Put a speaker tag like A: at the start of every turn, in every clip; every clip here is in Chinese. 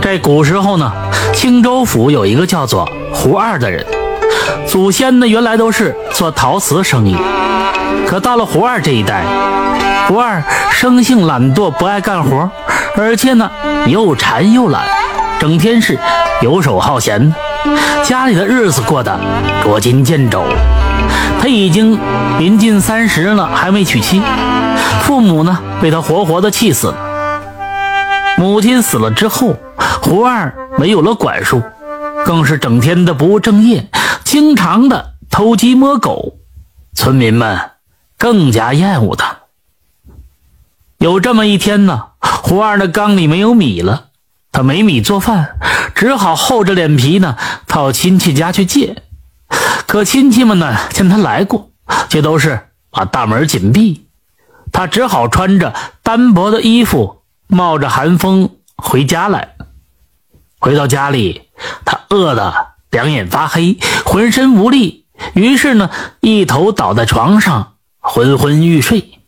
A: 这古时候呢，青州府有一个叫做胡二的人，祖先呢原来都是做陶瓷生意，可到了胡二这一代，胡二生性懒惰，不爱干活，而且呢又馋又懒，整天是游手好闲，家里的日子过得捉襟见肘。他已经临近三十了，还没娶妻，父母呢被他活活的气死了。母亲死了之后，胡二没有了管束，更是整天的不务正业，经常的偷鸡摸狗，村民们更加厌恶他。有这么一天呢，胡二的缸里没有米了，他没米做饭，只好厚着脸皮呢到亲戚家去借。可亲戚们呢见他来过，却都是把大门紧闭，他只好穿着单薄的衣服。冒着寒风回家来，回到家里，他饿得两眼发黑，浑身无力，于是呢，一头倒在床上，昏昏欲睡。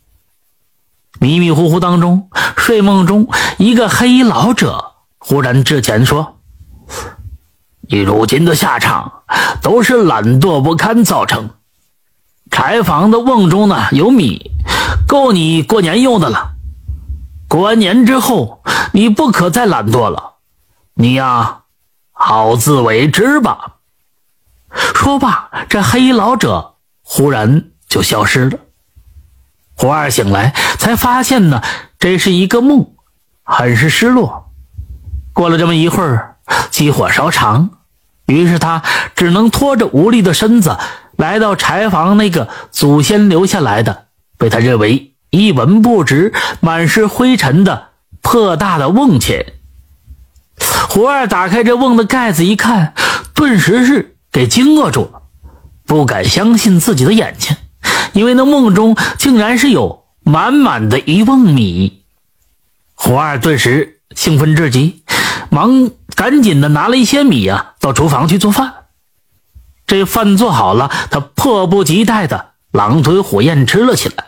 A: 迷迷糊糊当中，睡梦中，一个黑衣老者忽然之前说：“你如今的下场，都是懒惰不堪造成。柴房的瓮中呢有米，够你过年用的了。”过完年之后，你不可再懒惰了。你呀，好自为之吧。说罢，这黑衣老者忽然就消失了。胡二醒来，才发现呢，这是一个梦，很是失落。过了这么一会儿，急火烧肠，于是他只能拖着无力的身子，来到柴房那个祖先留下来的，被他认为。一文不值、满是灰尘的破大的瓮前，胡二打开这瓮的盖子一看，顿时是给惊愕住了，不敢相信自己的眼睛，因为那瓮中竟然是有满满的一瓮米。胡二顿时兴奋至极，忙赶紧的拿了一些米啊到厨房去做饭。这饭做好了，他迫不及待的狼吞虎咽吃了起来。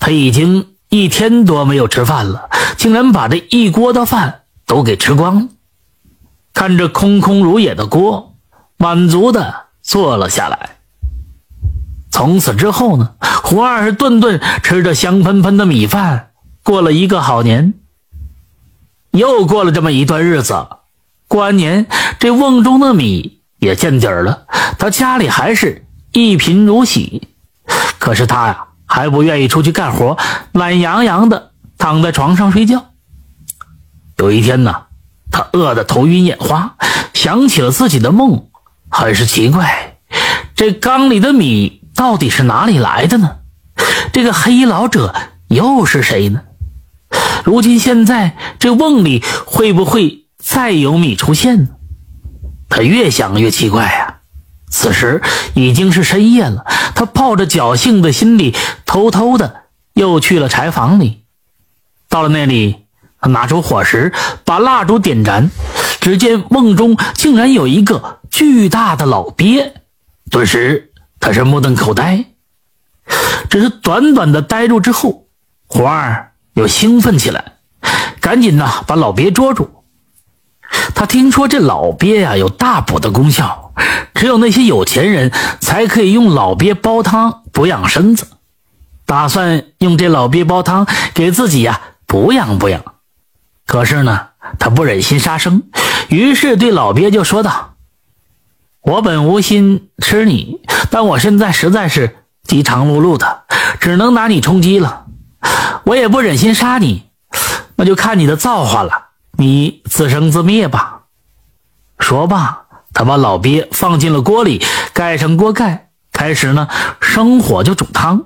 A: 他已经一天多没有吃饭了，竟然把这一锅的饭都给吃光了。看着空空如也的锅，满足的坐了下来。从此之后呢，胡二是顿顿吃着香喷喷的米饭，过了一个好年。又过了这么一段日子，过完年，这瓮中的米也见底儿了，他家里还是一贫如洗。可是他呀。还不愿意出去干活，懒洋洋的躺在床上睡觉。有一天呢，他饿得头晕眼花，想起了自己的梦，很是奇怪，这缸里的米到底是哪里来的呢？这个黑衣老者又是谁呢？如今现在这瓮里会不会再有米出现呢？他越想越奇怪呀。此时已经是深夜了，他抱着侥幸的心理，偷偷的又去了柴房里。到了那里，拿出火石，把蜡烛点燃，只见瓮中竟然有一个巨大的老鳖。顿时，他是目瞪口呆。只是短短的呆住之后，胡二又兴奋起来，赶紧呢把老鳖捉住。他听说这老鳖呀有大补的功效。只有那些有钱人才可以用老鳖煲汤补养身子，打算用这老鳖煲汤给自己呀补养补养。可是呢，他不忍心杀生，于是对老鳖就说道：“我本无心吃你，但我现在实在是饥肠辘辘的，只能拿你充饥了。我也不忍心杀你，那就看你的造化了，你自生自灭吧。”说罢。他把老鳖放进了锅里，盖上锅盖，开始呢生火就煮汤。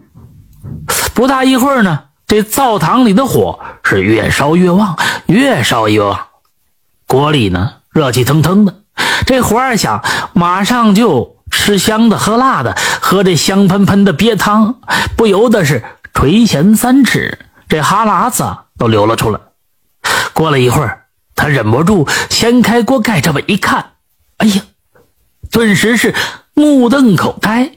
A: 不大一会儿呢，这灶堂里的火是越烧越旺，越烧越旺。锅里呢热气腾腾的，这胡二想马上就吃香的喝辣的，喝这香喷喷的鳖汤，不由得是垂涎三尺，这哈喇子都流了出来。过了一会儿，他忍不住掀开锅盖，这么一看。哎呀！顿时是目瞪口呆。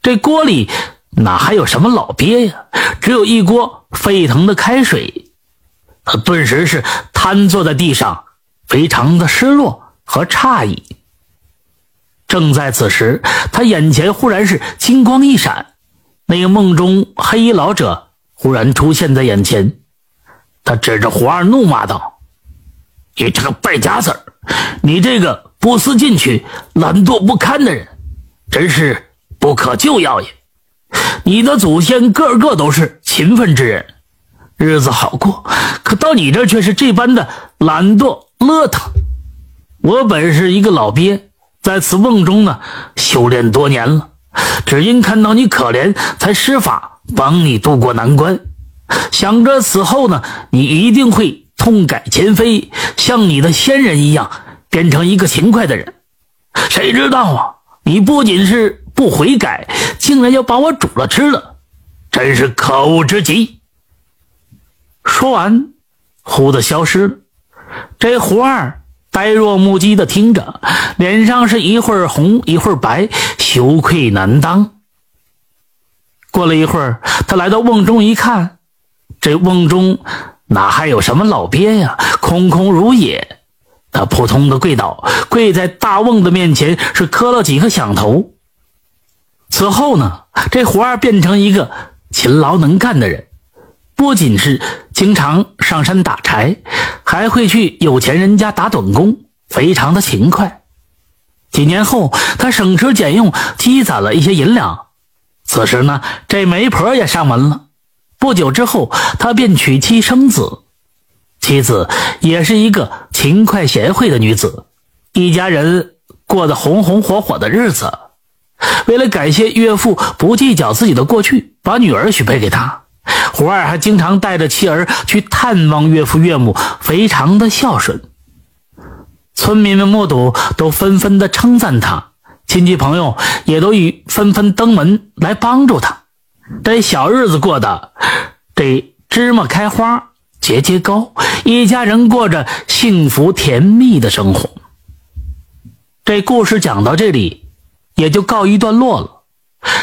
A: 这锅里哪还有什么老鳖呀？只有一锅沸腾的开水。他顿时是瘫坐在地上，非常的失落和诧异。正在此时，他眼前忽然是金光一闪，那个梦中黑衣老者忽然出现在眼前。他指着胡二怒骂道：“你这个败家子儿，你这个不思进取、懒惰不堪的人，真是不可救药也！你的祖先个个都是勤奋之人，日子好过，可到你这却是这般的懒惰邋遢。我本是一个老鳖，在此梦中呢修炼多年了，只因看到你可怜，才施法帮你渡过难关。”想着此后呢，你一定会痛改前非，像你的先人一样，变成一个勤快的人。谁知道啊，你不仅是不悔改，竟然要把我煮了吃了，真是可恶之极。说完，忽的消失了。这胡二呆若木鸡的听着，脸上是一会儿红一会儿白，羞愧难当。过了一会儿，他来到瓮中一看。这瓮中哪还有什么老鳖呀？空空如也。他扑通的跪倒，跪在大瓮的面前，是磕了几个响头。此后呢，这胡二变成一个勤劳能干的人，不仅是经常上山打柴，还会去有钱人家打短工，非常的勤快。几年后，他省吃俭用积攒了一些银两。此时呢，这媒婆也上门了。不久之后，他便娶妻生子，妻子也是一个勤快贤惠的女子，一家人过得红红火火的日子。为了感谢岳父不计较自己的过去，把女儿许配给他，胡二还经常带着妻儿去探望岳父岳母，非常的孝顺。村民们目睹，都纷纷的称赞他，亲戚朋友也都以纷纷登门来帮助他。这小日子过的，这芝麻开花节节高，一家人过着幸福甜蜜的生活。这故事讲到这里，也就告一段落了。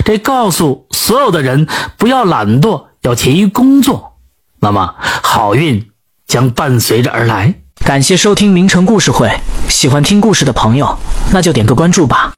A: 这告诉所有的人不要懒惰，要勤于工作，那么好运将伴随着而来。
B: 感谢收听名城故事会，喜欢听故事的朋友，那就点个关注吧。